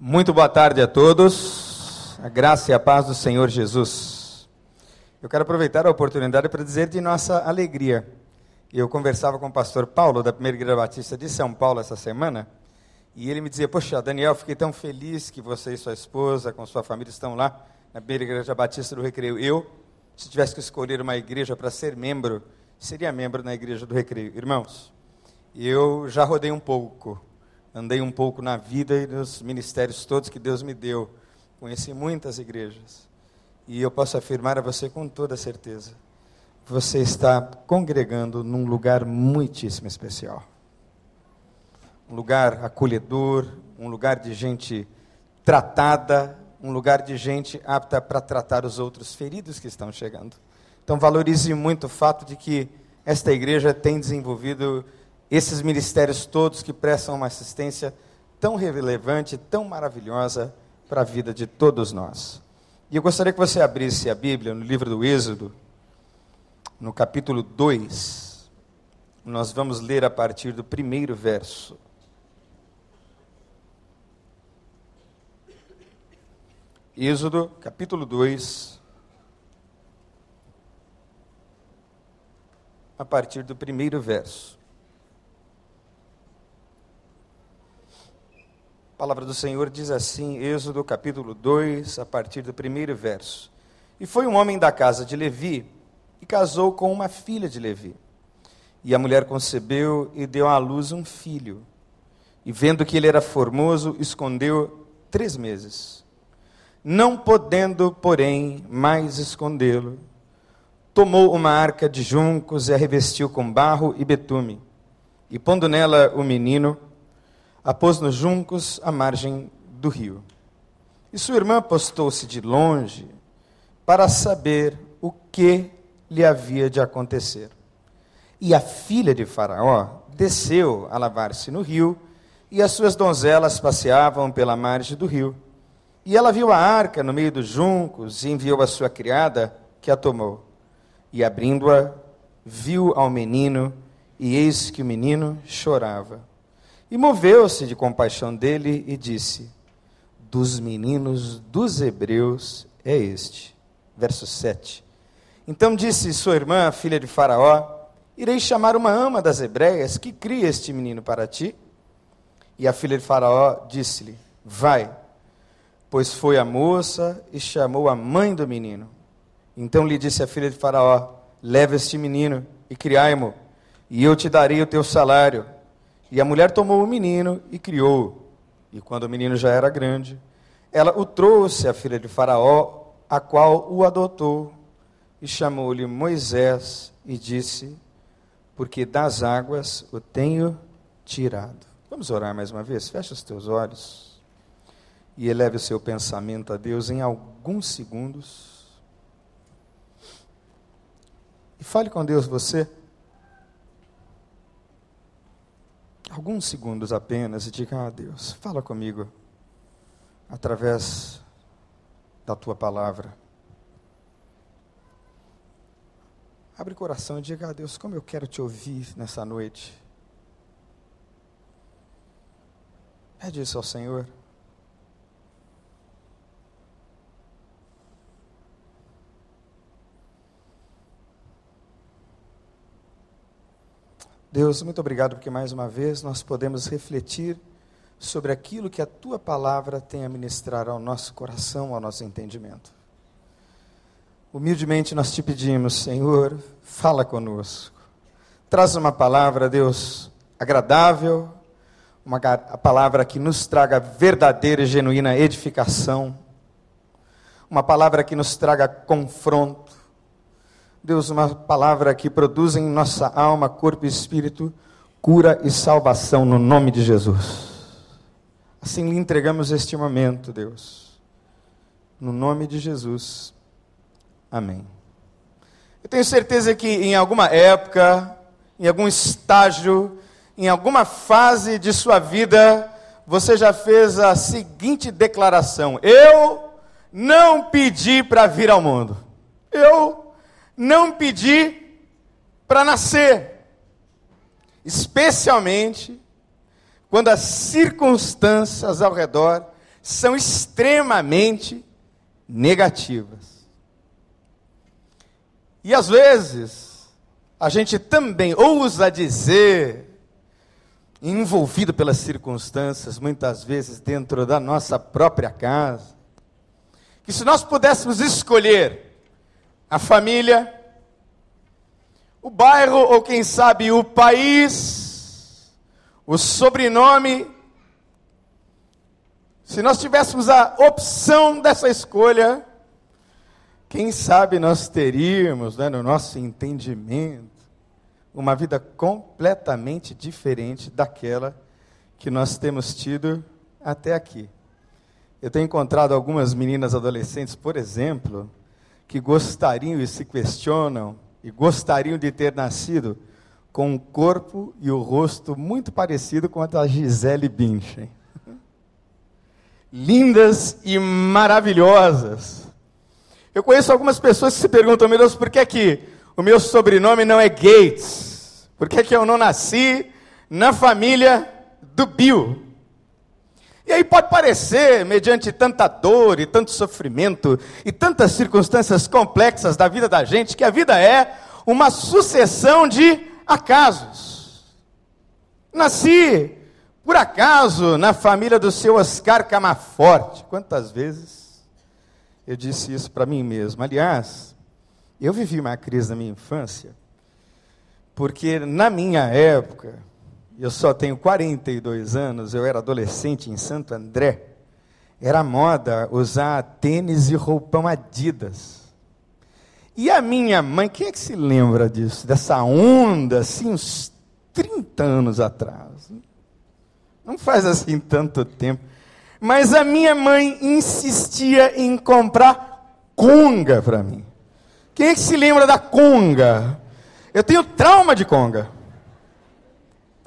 Muito boa tarde a todos, a graça e a paz do Senhor Jesus. Eu quero aproveitar a oportunidade para dizer de nossa alegria. Eu conversava com o pastor Paulo, da Primeira Igreja Batista de São Paulo, essa semana, e ele me dizia: Poxa, Daniel, fiquei tão feliz que você e sua esposa, com sua família, estão lá na Primeira Igreja Batista do Recreio. Eu, se tivesse que escolher uma igreja para ser membro, seria membro na Igreja do Recreio. Irmãos, eu já rodei um pouco andei um pouco na vida e nos ministérios todos que Deus me deu. Conheci muitas igrejas. E eu posso afirmar a você com toda certeza: você está congregando num lugar muitíssimo especial. Um lugar acolhedor, um lugar de gente tratada, um lugar de gente apta para tratar os outros feridos que estão chegando. Então valorize muito o fato de que esta igreja tem desenvolvido esses ministérios todos que prestam uma assistência tão relevante, tão maravilhosa para a vida de todos nós. E eu gostaria que você abrisse a Bíblia no livro do Êxodo, no capítulo 2. Nós vamos ler a partir do primeiro verso. Êxodo, capítulo 2, a partir do primeiro verso. A palavra do Senhor diz assim, Êxodo capítulo 2, a partir do primeiro verso. E foi um homem da casa de Levi e casou com uma filha de Levi. E a mulher concebeu e deu à luz um filho. E vendo que ele era formoso, escondeu três meses. Não podendo, porém, mais escondê-lo, tomou uma arca de juncos e a revestiu com barro e betume. E pondo nela o menino, a pôs nos juncos à margem do rio. E sua irmã postou-se de longe para saber o que lhe havia de acontecer. E a filha de Faraó desceu a lavar-se no rio, e as suas donzelas passeavam pela margem do rio. E ela viu a arca no meio dos juncos e enviou a sua criada, que a tomou. E abrindo-a, viu ao menino, e eis que o menino chorava. E moveu-se de compaixão dele e disse: Dos meninos dos hebreus é este. Verso 7. Então disse sua irmã, filha de Faraó: Irei chamar uma ama das hebreias que cria este menino para ti. E a filha de Faraó disse-lhe: Vai. Pois foi a moça e chamou a mãe do menino. Então lhe disse a filha de Faraó: Leva este menino e criai-mo, e eu te darei o teu salário e a mulher tomou o menino e criou. E quando o menino já era grande, ela o trouxe à filha de Faraó, a qual o adotou, e chamou-lhe Moisés e disse: Porque das águas o tenho tirado. Vamos orar mais uma vez? Fecha os teus olhos e eleve o seu pensamento a Deus em alguns segundos. E fale com Deus você. Alguns segundos apenas e diga: Ah, Deus, fala comigo através da tua palavra. Abre o coração e diga: Ah, Deus, como eu quero te ouvir nessa noite. Pede isso ao Senhor. Deus, muito obrigado porque mais uma vez nós podemos refletir sobre aquilo que a tua palavra tem a ministrar ao nosso coração, ao nosso entendimento. Humildemente nós te pedimos, Senhor, fala conosco. Traz uma palavra, Deus, agradável, uma palavra que nos traga verdadeira e genuína edificação, uma palavra que nos traga confronto, Deus, uma palavra que produz em nossa alma, corpo e espírito cura e salvação no nome de Jesus. Assim lhe entregamos este momento, Deus. No nome de Jesus. Amém. Eu tenho certeza que em alguma época, em algum estágio, em alguma fase de sua vida, você já fez a seguinte declaração: Eu não pedi para vir ao mundo. Eu não pedir para nascer, especialmente quando as circunstâncias ao redor são extremamente negativas. E às vezes, a gente também ousa dizer, envolvido pelas circunstâncias, muitas vezes dentro da nossa própria casa, que se nós pudéssemos escolher a família, o bairro ou quem sabe o país, o sobrenome, se nós tivéssemos a opção dessa escolha, quem sabe nós teríamos, né, no nosso entendimento, uma vida completamente diferente daquela que nós temos tido até aqui. Eu tenho encontrado algumas meninas adolescentes, por exemplo, que gostariam e se questionam e gostariam de ter nascido com um corpo e o rosto muito parecido com a da Gisele Bündchen. Lindas e maravilhosas. Eu conheço algumas pessoas que se perguntam, meu Deus, por que, é que o meu sobrenome não é Gates? Por que, é que eu não nasci na família do Bill? E aí pode parecer, mediante tanta dor e tanto sofrimento e tantas circunstâncias complexas da vida da gente, que a vida é uma sucessão de acasos. Nasci, por acaso, na família do seu Oscar Camaforte. Quantas vezes eu disse isso para mim mesmo? Aliás, eu vivi uma crise na minha infância, porque na minha época, eu só tenho 42 anos, eu era adolescente em Santo André, era moda usar tênis e roupão Adidas. E a minha mãe, quem é que se lembra disso? Dessa onda, assim, uns 30 anos atrás. Não faz assim tanto tempo. Mas a minha mãe insistia em comprar conga para mim. Quem é que se lembra da conga? Eu tenho trauma de conga.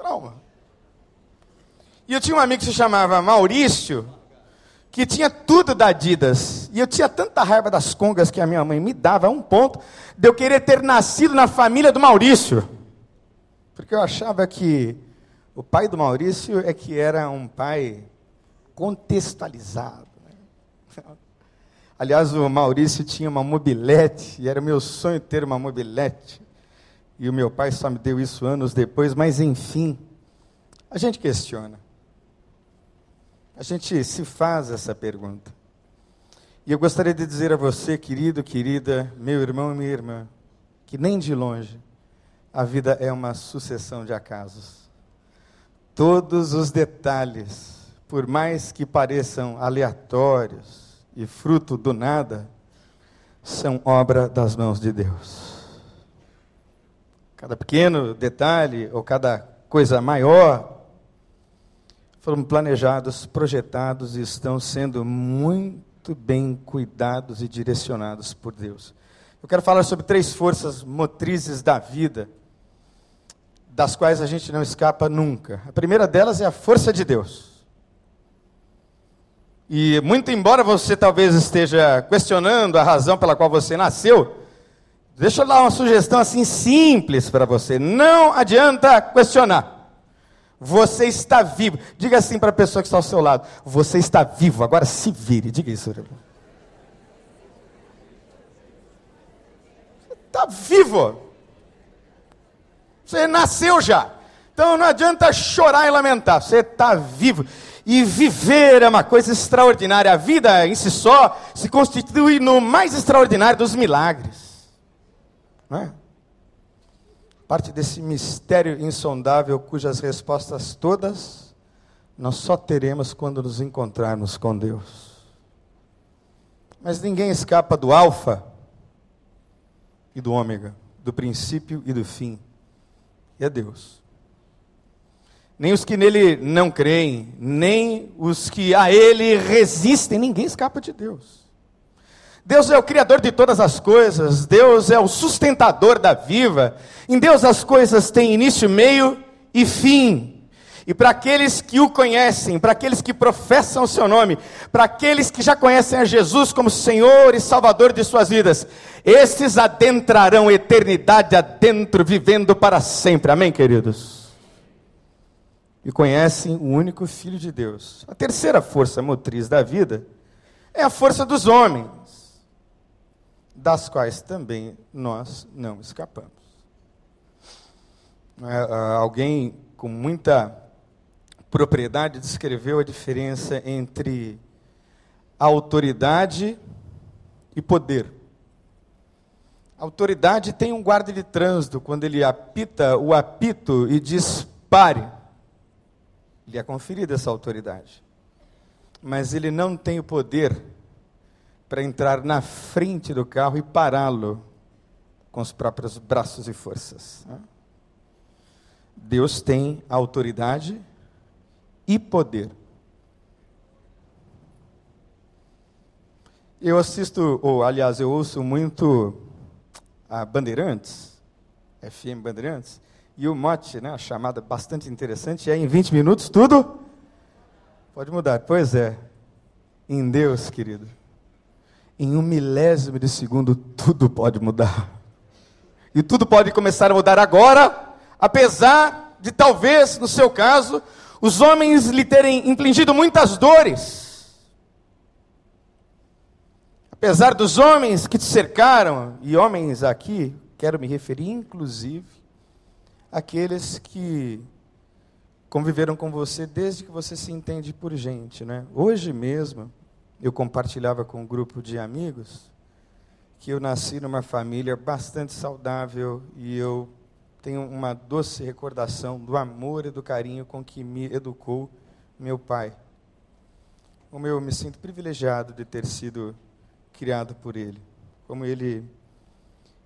Trauma. E eu tinha um amigo que se chamava Maurício, que tinha tudo da Adidas. E eu tinha tanta raiva das congas que a minha mãe me dava, a um ponto de eu querer ter nascido na família do Maurício. Porque eu achava que o pai do Maurício é que era um pai contextualizado. Né? Aliás, o Maurício tinha uma mobilete, e era meu sonho ter uma mobilete. E o meu pai só me deu isso anos depois, mas enfim. A gente questiona. A gente se faz essa pergunta. E eu gostaria de dizer a você, querido, querida, meu irmão e minha irmã, que nem de longe a vida é uma sucessão de acasos. Todos os detalhes, por mais que pareçam aleatórios e fruto do nada, são obra das mãos de Deus. Cada pequeno detalhe ou cada coisa maior foram planejados, projetados e estão sendo muito bem cuidados e direcionados por Deus. Eu quero falar sobre três forças motrizes da vida, das quais a gente não escapa nunca. A primeira delas é a força de Deus. E muito embora você talvez esteja questionando a razão pela qual você nasceu, deixa eu dar uma sugestão assim simples para você. Não adianta questionar. Você está vivo. Diga assim para a pessoa que está ao seu lado: Você está vivo, agora se vire. Diga isso. Está vivo. Você nasceu já. Então não adianta chorar e lamentar. Você está vivo. E viver é uma coisa extraordinária. A vida em si só se constitui no mais extraordinário dos milagres. Não é? parte desse mistério insondável cujas respostas todas nós só teremos quando nos encontrarmos com Deus. Mas ninguém escapa do Alfa e do Ômega, do princípio e do fim. E é Deus. Nem os que nele não creem, nem os que a ele resistem, ninguém escapa de Deus. Deus é o Criador de todas as coisas, Deus é o sustentador da viva. Em Deus as coisas têm início, meio e fim. E para aqueles que o conhecem, para aqueles que professam o seu nome, para aqueles que já conhecem a Jesus como Senhor e Salvador de suas vidas, esses adentrarão eternidade adentro, vivendo para sempre. Amém, queridos? e conhecem o único Filho de Deus. A terceira força motriz da vida é a força dos homens, das quais também nós não escapamos. É, alguém com muita propriedade descreveu a diferença entre autoridade e poder. A autoridade tem um guarda de trânsito, quando ele apita o apito e diz pare. Lhe é conferida essa autoridade. Mas ele não tem o poder para entrar na frente do carro e pará-lo com os próprios braços e forças. Deus tem autoridade e poder. Eu assisto, ou aliás, eu ouço muito a Bandeirantes, FM Bandeirantes, e o mote, né, a chamada bastante interessante, é em 20 minutos tudo pode mudar. Pois é, em Deus, querido, em um milésimo de segundo tudo pode mudar. E tudo pode começar a mudar agora, apesar de talvez, no seu caso, os homens lhe terem infligido muitas dores. Apesar dos homens que te cercaram, e homens aqui, quero me referir inclusive aqueles que conviveram com você desde que você se entende por gente, né? Hoje mesmo eu compartilhava com um grupo de amigos que eu nasci numa família bastante saudável e eu tenho uma doce recordação do amor e do carinho com que me educou meu pai. Como eu me sinto privilegiado de ter sido criado por ele. Como ele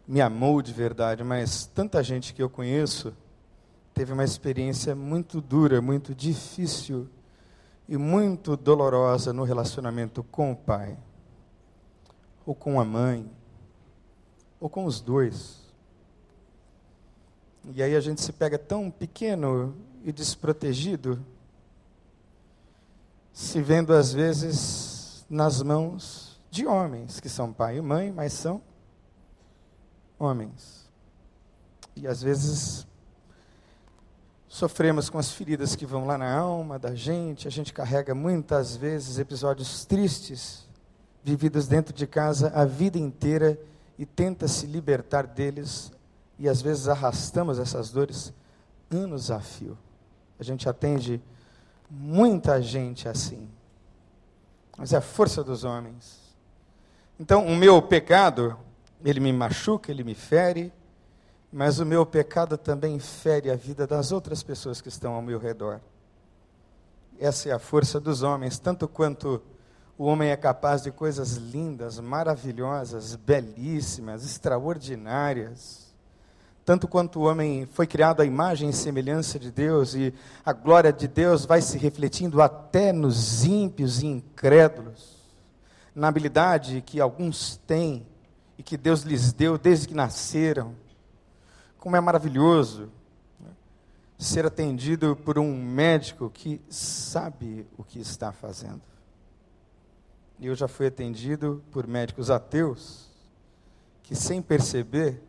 me amou de verdade, mas tanta gente que eu conheço teve uma experiência muito dura, muito difícil e muito dolorosa no relacionamento com o pai, ou com a mãe, ou com os dois. E aí a gente se pega tão pequeno e desprotegido, se vendo às vezes nas mãos de homens que são pai e mãe, mas são homens. E às vezes sofremos com as feridas que vão lá na alma da gente, a gente carrega muitas vezes episódios tristes vividos dentro de casa a vida inteira e tenta se libertar deles e às vezes arrastamos essas dores anos a fio. A gente atende muita gente assim. Mas é a força dos homens. Então, o meu pecado, ele me machuca, ele me fere, mas o meu pecado também fere a vida das outras pessoas que estão ao meu redor. Essa é a força dos homens, tanto quanto o homem é capaz de coisas lindas, maravilhosas, belíssimas, extraordinárias tanto quanto o homem foi criado à imagem e semelhança de Deus, e a glória de Deus vai se refletindo até nos ímpios e incrédulos, na habilidade que alguns têm e que Deus lhes deu desde que nasceram. Como é maravilhoso né? ser atendido por um médico que sabe o que está fazendo. E eu já fui atendido por médicos ateus que, sem perceber,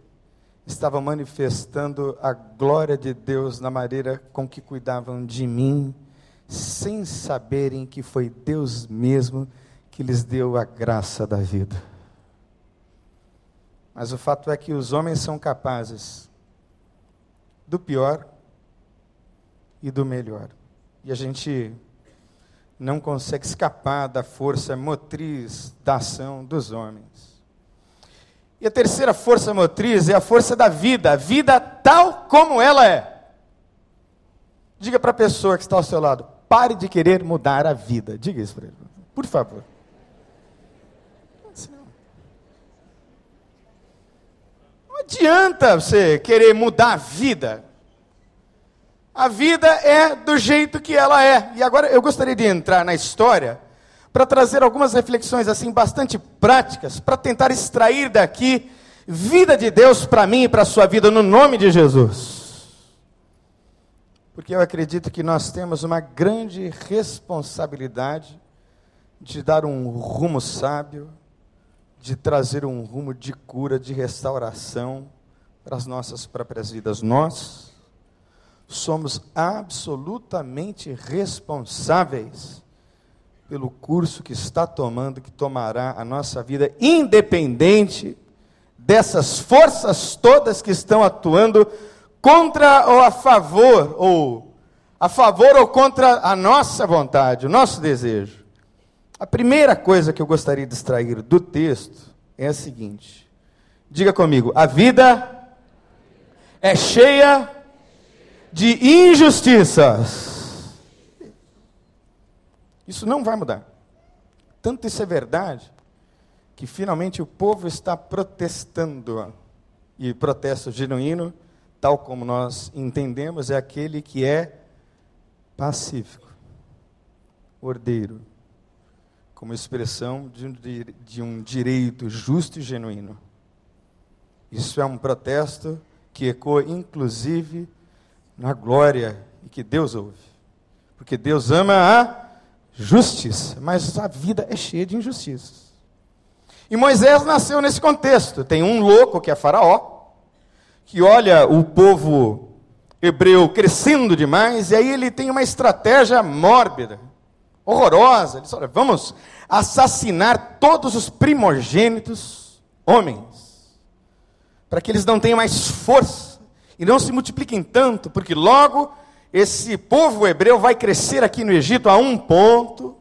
estava manifestando a glória de Deus na maneira com que cuidavam de mim, sem saberem que foi Deus mesmo que lhes deu a graça da vida. Mas o fato é que os homens são capazes do pior e do melhor. E a gente não consegue escapar da força motriz da ação dos homens. E a terceira força motriz é a força da vida, a vida tal como ela é. Diga para a pessoa que está ao seu lado, pare de querer mudar a vida. Diga isso para ele, por favor. Não adianta você querer mudar a vida. A vida é do jeito que ela é. E agora eu gostaria de entrar na história para trazer algumas reflexões assim bastante práticas, para tentar extrair daqui vida de Deus para mim e para a sua vida no nome de Jesus. Porque eu acredito que nós temos uma grande responsabilidade de dar um rumo sábio, de trazer um rumo de cura, de restauração para as nossas próprias vidas. Nós, somos absolutamente responsáveis pelo curso que está tomando, que tomará a nossa vida, independente dessas forças todas que estão atuando contra ou a favor, ou a favor ou contra a nossa vontade, o nosso desejo. A primeira coisa que eu gostaria de extrair do texto é a seguinte: diga comigo, a vida é cheia de injustiças. Isso não vai mudar. Tanto isso é verdade, que finalmente o povo está protestando. E protesto genuíno, tal como nós entendemos, é aquele que é pacífico, ordeiro, como expressão de um, de um direito justo e genuíno. Isso é um protesto que ecoa, inclusive, na glória e que Deus ouve. Porque Deus ama a justiça, mas a vida é cheia de injustiças. E Moisés nasceu nesse contexto. Tem um louco que é Faraó, que olha o povo hebreu crescendo demais, e aí ele tem uma estratégia mórbida, horrorosa. Ele diz: olha, vamos assassinar todos os primogênitos homens, para que eles não tenham mais força e não se multipliquem tanto, porque logo esse povo hebreu vai crescer aqui no Egito a um ponto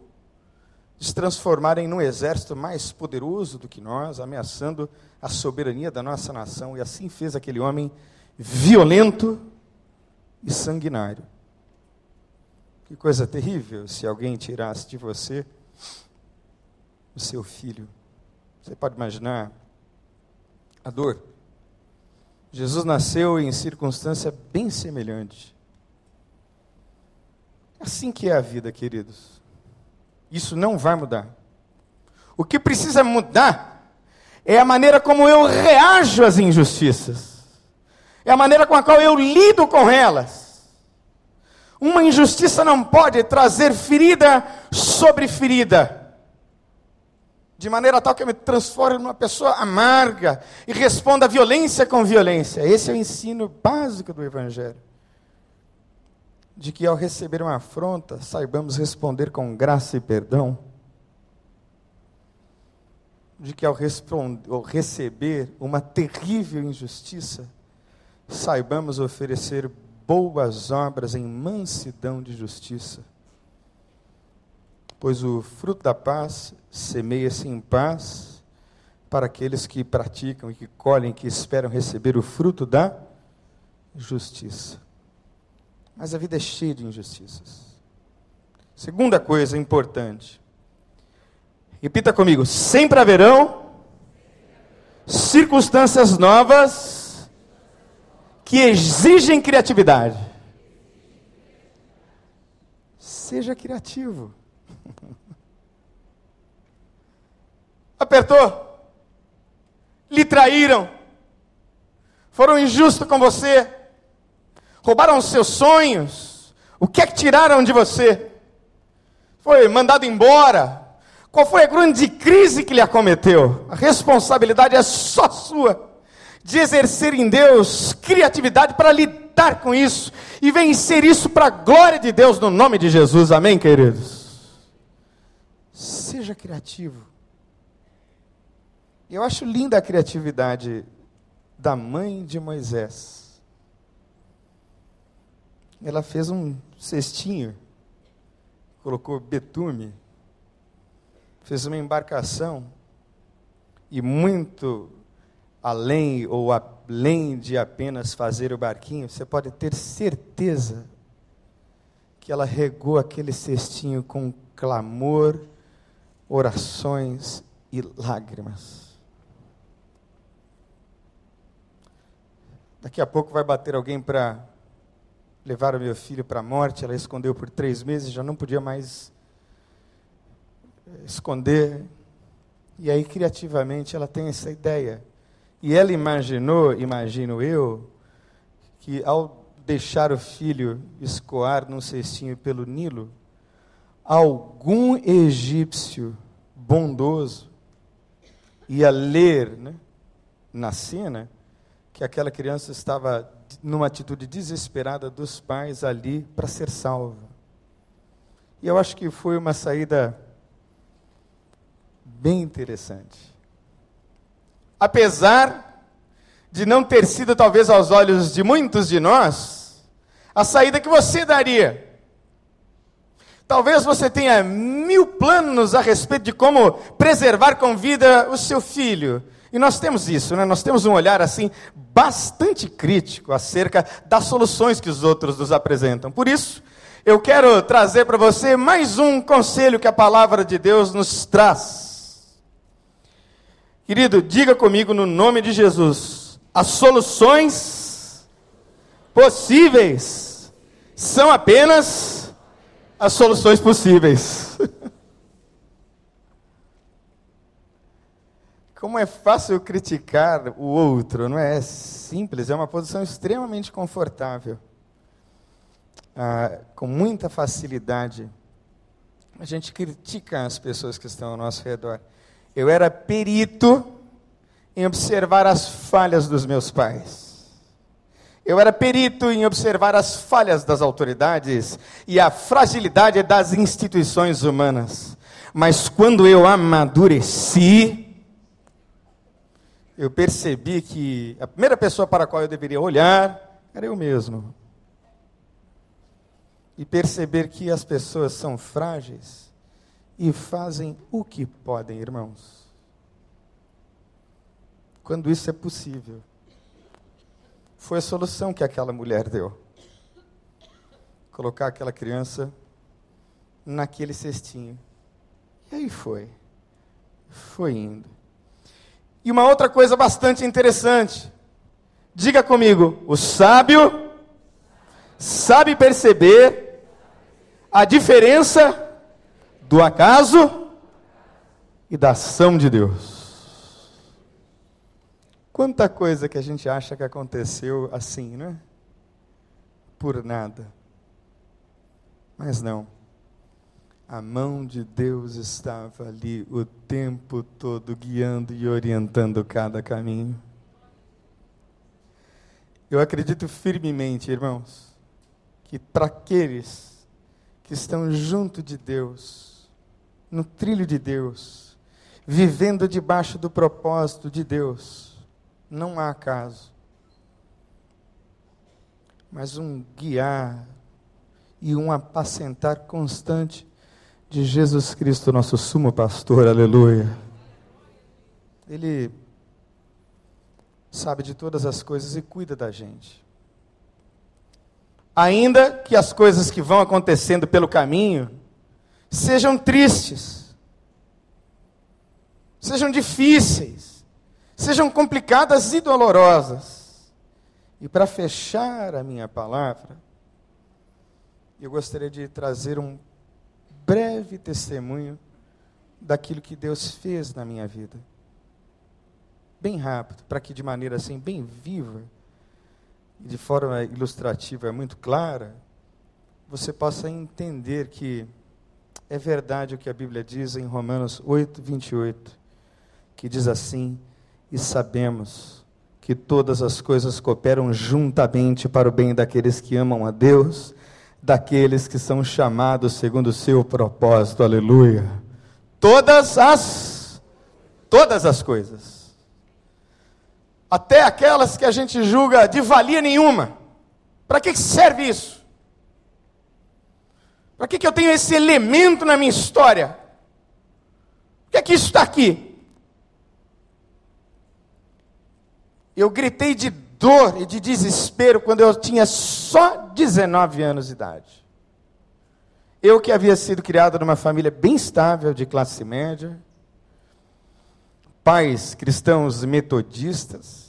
de se transformarem num exército mais poderoso do que nós, ameaçando a soberania da nossa nação. E assim fez aquele homem violento e sanguinário. Que coisa terrível se alguém tirasse de você o seu filho. Você pode imaginar a dor. Jesus nasceu em circunstância bem semelhante. Assim que é a vida, queridos. Isso não vai mudar. O que precisa mudar é a maneira como eu reajo às injustiças. É a maneira com a qual eu lido com elas. Uma injustiça não pode trazer ferida sobre ferida. De maneira tal que eu me transforme numa pessoa amarga e responda violência com violência. Esse é o ensino básico do Evangelho de que ao receber uma afronta, saibamos responder com graça e perdão, de que ao, ao receber uma terrível injustiça, saibamos oferecer boas obras em mansidão de justiça. Pois o fruto da paz semeia-se em paz para aqueles que praticam e que colhem, que esperam receber o fruto da justiça. Mas a vida é cheia de injustiças. Segunda coisa importante. Repita comigo: sempre haverão circunstâncias novas que exigem criatividade. Seja criativo. Apertou? Lhe traíram? Foram injustos com você? Roubaram seus sonhos? O que é que tiraram de você? Foi mandado embora? Qual foi a grande crise que lhe acometeu? A responsabilidade é só sua de exercer em Deus criatividade para lidar com isso e vencer isso para a glória de Deus no nome de Jesus. Amém, queridos? Seja criativo. Eu acho linda a criatividade da mãe de Moisés ela fez um cestinho, colocou betume, fez uma embarcação e muito além ou além de apenas fazer o barquinho, você pode ter certeza que ela regou aquele cestinho com clamor, orações e lágrimas. Daqui a pouco vai bater alguém para levaram meu filho para a morte, ela escondeu por três meses, já não podia mais eh, esconder. E aí, criativamente, ela tem essa ideia. E ela imaginou, imagino eu, que ao deixar o filho escoar num cestinho pelo Nilo, algum egípcio bondoso ia ler né, na cena que aquela criança estava numa atitude desesperada dos pais ali para ser salva. E eu acho que foi uma saída bem interessante. Apesar de não ter sido, talvez, aos olhos de muitos de nós, a saída que você daria. Talvez você tenha mil planos a respeito de como preservar com vida o seu filho. E nós temos isso, né? nós temos um olhar assim bastante crítico acerca das soluções que os outros nos apresentam. Por isso, eu quero trazer para você mais um conselho que a palavra de Deus nos traz. Querido, diga comigo no nome de Jesus: as soluções possíveis são apenas as soluções possíveis. Como é fácil criticar o outro, não é? É simples, é uma posição extremamente confortável ah, com muita facilidade, a gente critica as pessoas que estão ao nosso redor. Eu era perito em observar as falhas dos meus pais. Eu era perito em observar as falhas das autoridades e a fragilidade das instituições humanas. Mas quando eu amadureci, eu percebi que a primeira pessoa para a qual eu deveria olhar era eu mesmo e perceber que as pessoas são frágeis e fazem o que podem, irmãos. Quando isso é possível. Foi a solução que aquela mulher deu. Colocar aquela criança naquele cestinho. E aí foi. Foi indo. E uma outra coisa bastante interessante. Diga comigo, o sábio sabe perceber a diferença do acaso e da ação de Deus. Quanta coisa que a gente acha que aconteceu assim, né? Por nada. Mas não. A mão de Deus estava ali o tempo todo guiando e orientando cada caminho. Eu acredito firmemente, irmãos, que para aqueles que estão junto de Deus, no trilho de Deus, vivendo debaixo do propósito de Deus. Não há acaso, mas um guiar e um apacentar constante de Jesus Cristo, nosso sumo pastor, aleluia. Ele sabe de todas as coisas e cuida da gente ainda que as coisas que vão acontecendo pelo caminho sejam tristes, sejam difíceis, sejam complicadas e dolorosas. E para fechar a minha palavra, eu gostaria de trazer um breve testemunho daquilo que Deus fez na minha vida. Bem rápido, para que de maneira assim, bem viva, de forma ilustrativa muito clara, você possa entender que é verdade o que a Bíblia diz em Romanos 8, 28, que diz assim: E sabemos que todas as coisas cooperam juntamente para o bem daqueles que amam a Deus, daqueles que são chamados segundo o seu propósito. Aleluia. Todas as todas as coisas até aquelas que a gente julga de valia nenhuma. Para que serve isso? Para que, que eu tenho esse elemento na minha história? Por que que isso está aqui? Eu gritei de dor e de desespero quando eu tinha só 19 anos de idade. Eu que havia sido criado numa família bem estável, de classe média, pais cristãos metodistas,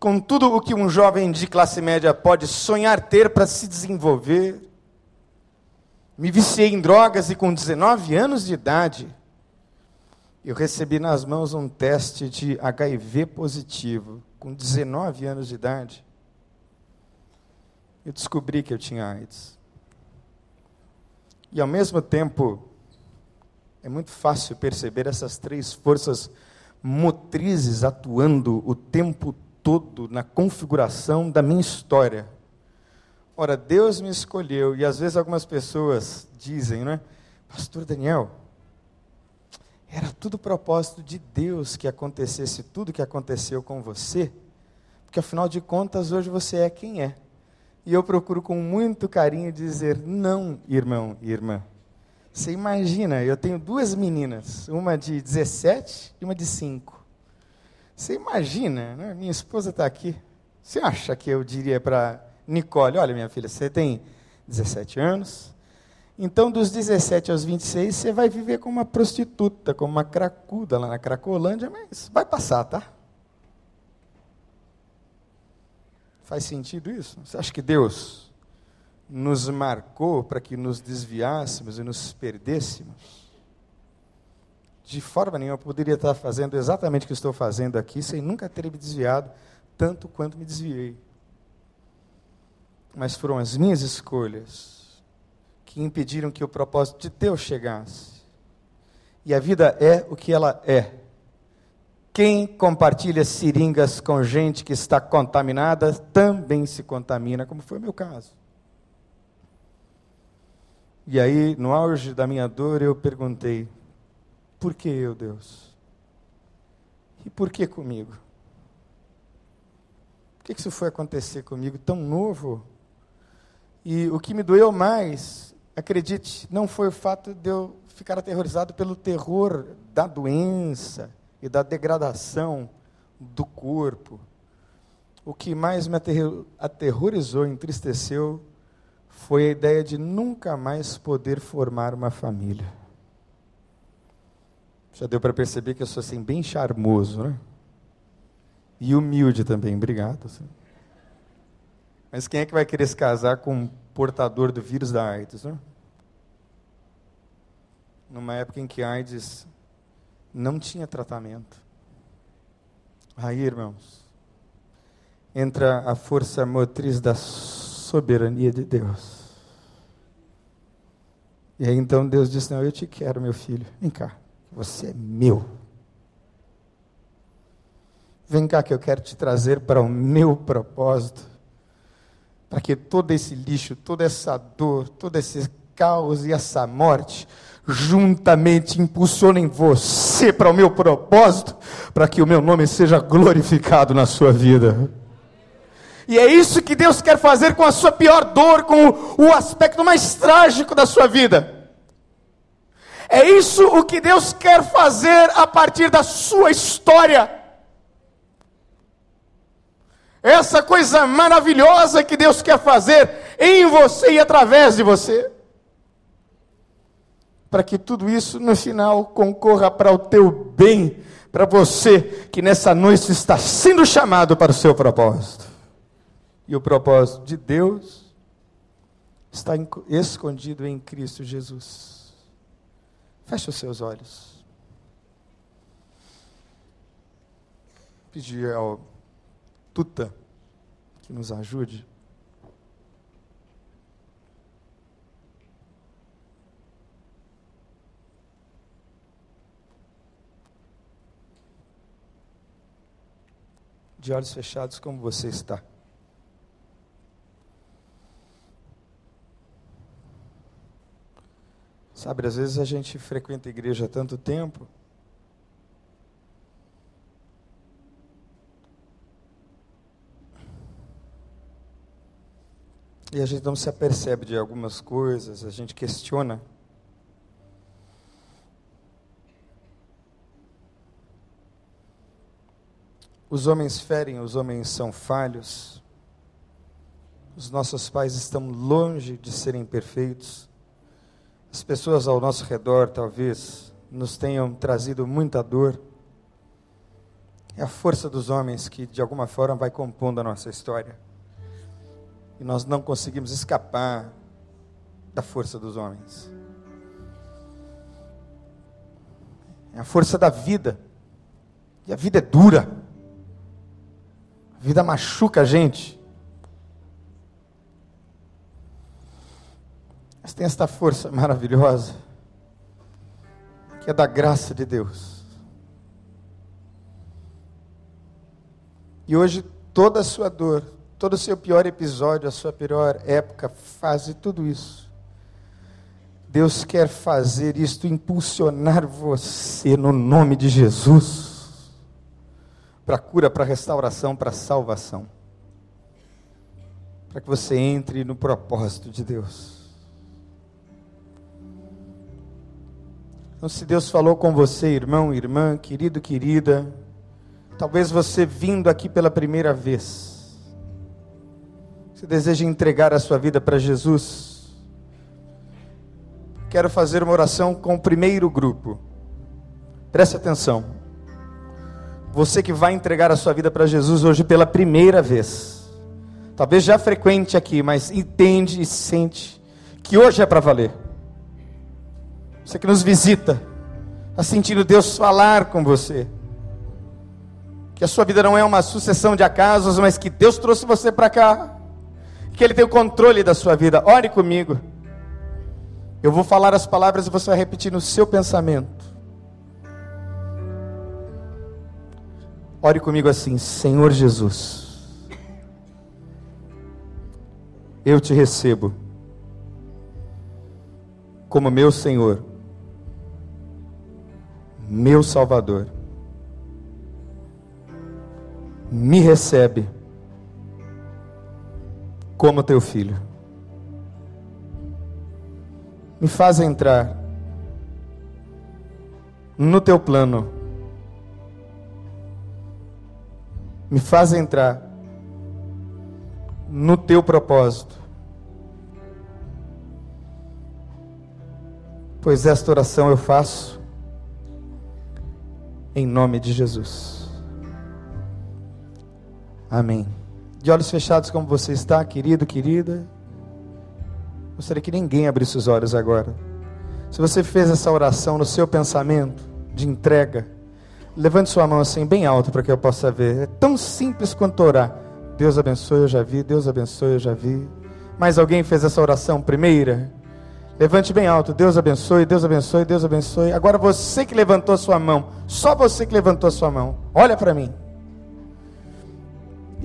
com tudo o que um jovem de classe média pode sonhar ter para se desenvolver. Me viciei em drogas e com 19 anos de idade, eu recebi nas mãos um teste de HIV positivo, com 19 anos de idade. Eu descobri que eu tinha AIDS. E ao mesmo tempo, é muito fácil perceber essas três forças motrizes atuando o tempo todo na configuração da minha história. Ora, Deus me escolheu, e às vezes algumas pessoas dizem, né? Pastor Daniel, era tudo propósito de Deus que acontecesse tudo que aconteceu com você, porque afinal de contas hoje você é quem é. E eu procuro com muito carinho dizer: não, irmão e irmã. Você imagina, eu tenho duas meninas, uma de 17 e uma de 5. Você imagina, né? minha esposa está aqui. Você acha que eu diria para Nicole: olha, minha filha, você tem 17 anos, então dos 17 aos 26 você vai viver como uma prostituta, como uma cracuda lá na Cracolândia, mas vai passar, tá? Faz sentido isso? Você acha que Deus nos marcou para que nos desviássemos e nos perdêssemos? De forma nenhuma, eu poderia estar fazendo exatamente o que estou fazendo aqui sem nunca ter me desviado tanto quanto me desviei. Mas foram as minhas escolhas que impediram que o propósito de Deus chegasse. E a vida é o que ela é. Quem compartilha seringas com gente que está contaminada também se contamina, como foi o meu caso. E aí, no auge da minha dor, eu perguntei: por que eu, Deus? E por que comigo? Por que isso foi acontecer comigo tão novo? E o que me doeu mais, acredite, não foi o fato de eu ficar aterrorizado pelo terror da doença e da degradação do corpo. O que mais me aterrorizou, entristeceu, foi a ideia de nunca mais poder formar uma família. Já deu para perceber que eu sou assim bem charmoso, né? E humilde também, obrigado. Mas quem é que vai querer se casar com um portador do vírus da AIDS, né? Numa época em que a AIDS não tinha tratamento. Aí, irmãos, entra a força motriz da soberania de Deus. E aí então Deus disse: Não, eu te quero, meu filho. Vem cá, você é meu. Vem cá que eu quero te trazer para o meu propósito. Para que todo esse lixo, toda essa dor, todo esse caos e essa morte juntamente impulsionem você para o meu propósito, para que o meu nome seja glorificado na sua vida. E é isso que Deus quer fazer com a sua pior dor, com o, aspecto mais trágico da sua vida. É isso o que Deus quer fazer a partir da sua história. Essa coisa maravilhosa que Deus quer fazer em você e através de você para que tudo isso no final concorra para o teu bem, para você que nessa noite está sendo chamado para o seu propósito. E o propósito de Deus está escondido em Cristo Jesus. Feche os seus olhos. Pedir ao Tuta que nos ajude. de olhos fechados, como você está. Sabe, às vezes a gente frequenta a igreja há tanto tempo. E a gente não se apercebe de algumas coisas, a gente questiona. Os homens ferem, os homens são falhos. Os nossos pais estão longe de serem perfeitos. As pessoas ao nosso redor talvez nos tenham trazido muita dor. É a força dos homens que de alguma forma vai compondo a nossa história. E nós não conseguimos escapar da força dos homens. É a força da vida. E a vida é dura vida machuca a gente. Mas tem esta força maravilhosa, que é da graça de Deus. E hoje toda a sua dor, todo o seu pior episódio, a sua pior época, fase, tudo isso. Deus quer fazer isto, impulsionar você no nome de Jesus, para cura, para restauração, para salvação, para que você entre no propósito de Deus. Então, se Deus falou com você, irmão, irmã, querido, querida, talvez você vindo aqui pela primeira vez, você deseja entregar a sua vida para Jesus, quero fazer uma oração com o primeiro grupo. Preste atenção. Você que vai entregar a sua vida para Jesus hoje pela primeira vez, talvez já frequente aqui, mas entende e sente que hoje é para valer. Você que nos visita, está sentindo Deus falar com você. Que a sua vida não é uma sucessão de acasos, mas que Deus trouxe você para cá. Que Ele tem o controle da sua vida. Ore comigo. Eu vou falar as palavras e você vai repetir no seu pensamento. Ore comigo assim: Senhor Jesus, eu te recebo como meu Senhor meu Salvador. Me recebe como teu filho. Me faz entrar no teu plano. Me faz entrar no teu propósito. Pois esta oração eu faço em nome de Jesus. Amém. De olhos fechados, como você está, querido, querida. Gostaria que ninguém abrisse os olhos agora. Se você fez essa oração no seu pensamento de entrega, levante sua mão assim, bem alto, para que eu possa ver. É tão simples quanto orar. Deus abençoe, eu já vi. Deus abençoe, eu já vi. Mais alguém fez essa oração primeira? Levante bem alto. Deus abençoe, Deus abençoe, Deus abençoe. Agora você que levantou a sua mão, só você que levantou a sua mão. Olha para mim.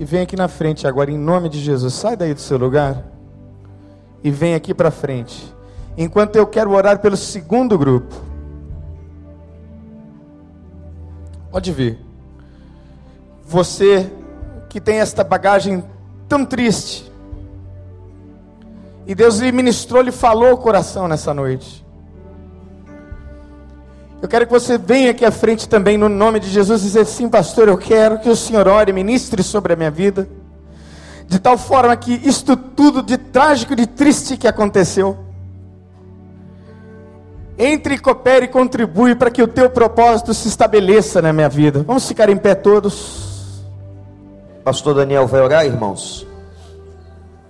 E vem aqui na frente agora, em nome de Jesus. Sai daí do seu lugar e vem aqui para frente. Enquanto eu quero orar pelo segundo grupo. Pode vir. Você que tem esta bagagem tão triste, e Deus lhe ministrou, lhe falou o coração nessa noite. Eu quero que você venha aqui à frente também, no nome de Jesus, e dizer sim, pastor, eu quero que o Senhor ore, ministre sobre a minha vida, de tal forma que isto tudo de trágico, de triste que aconteceu, entre, coopere e contribui para que o teu propósito se estabeleça na minha vida. Vamos ficar em pé todos. Pastor Daniel vai orar, irmãos.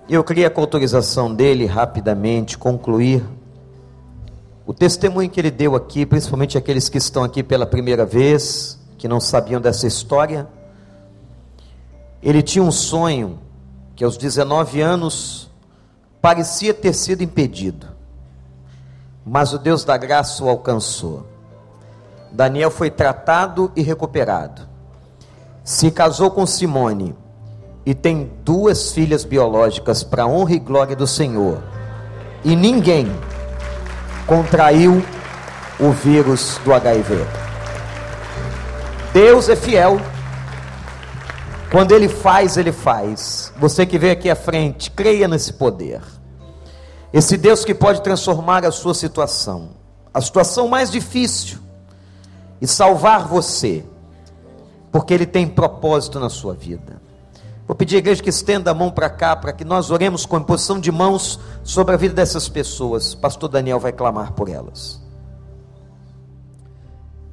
Eu queria, com a autorização dele, rapidamente concluir o testemunho que ele deu aqui, principalmente aqueles que estão aqui pela primeira vez, que não sabiam dessa história. Ele tinha um sonho que aos 19 anos parecia ter sido impedido, mas o Deus da graça o alcançou. Daniel foi tratado e recuperado. Se casou com Simone e tem duas filhas biológicas para honra e glória do Senhor. E ninguém contraiu o vírus do HIV. Deus é fiel. Quando Ele faz, Ele faz. Você que veio aqui à frente, creia nesse poder. Esse Deus que pode transformar a sua situação, a situação mais difícil, e salvar você, porque Ele tem propósito na sua vida. Vou pedir à igreja que estenda a mão para cá, para que nós oremos com imposição de mãos sobre a vida dessas pessoas. Pastor Daniel vai clamar por elas.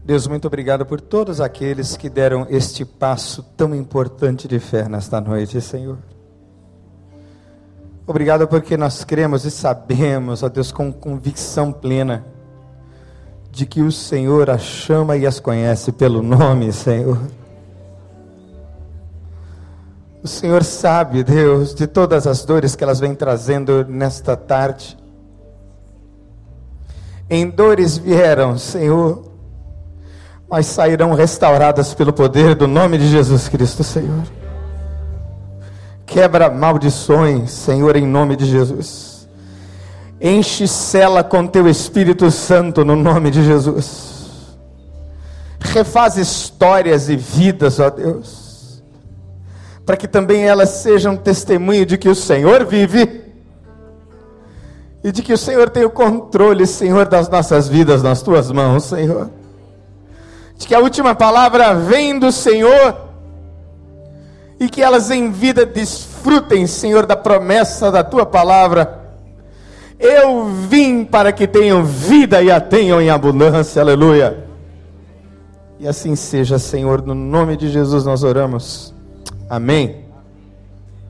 Deus, muito obrigado por todos aqueles que deram este passo tão importante de fé nesta noite, Senhor. Obrigado porque nós cremos e sabemos, ó Deus, com convicção plena, de que o Senhor as chama e as conhece pelo nome, Senhor. O Senhor sabe, Deus, de todas as dores que elas vêm trazendo nesta tarde. Em dores vieram, Senhor, mas sairão restauradas pelo poder do nome de Jesus Cristo, Senhor. Quebra maldições, Senhor, em nome de Jesus. Enche cela com teu Espírito Santo no nome de Jesus. Refaz histórias e vidas, ó Deus, para que também elas sejam testemunho de que o Senhor vive e de que o Senhor tem o controle, Senhor, das nossas vidas nas tuas mãos, Senhor. De que a última palavra vem do Senhor e que elas em vida desfrutem, Senhor, da promessa da tua palavra. Eu vim para que tenham vida e a tenham em abundância, aleluia. E assim seja, Senhor, no nome de Jesus nós oramos. Amém.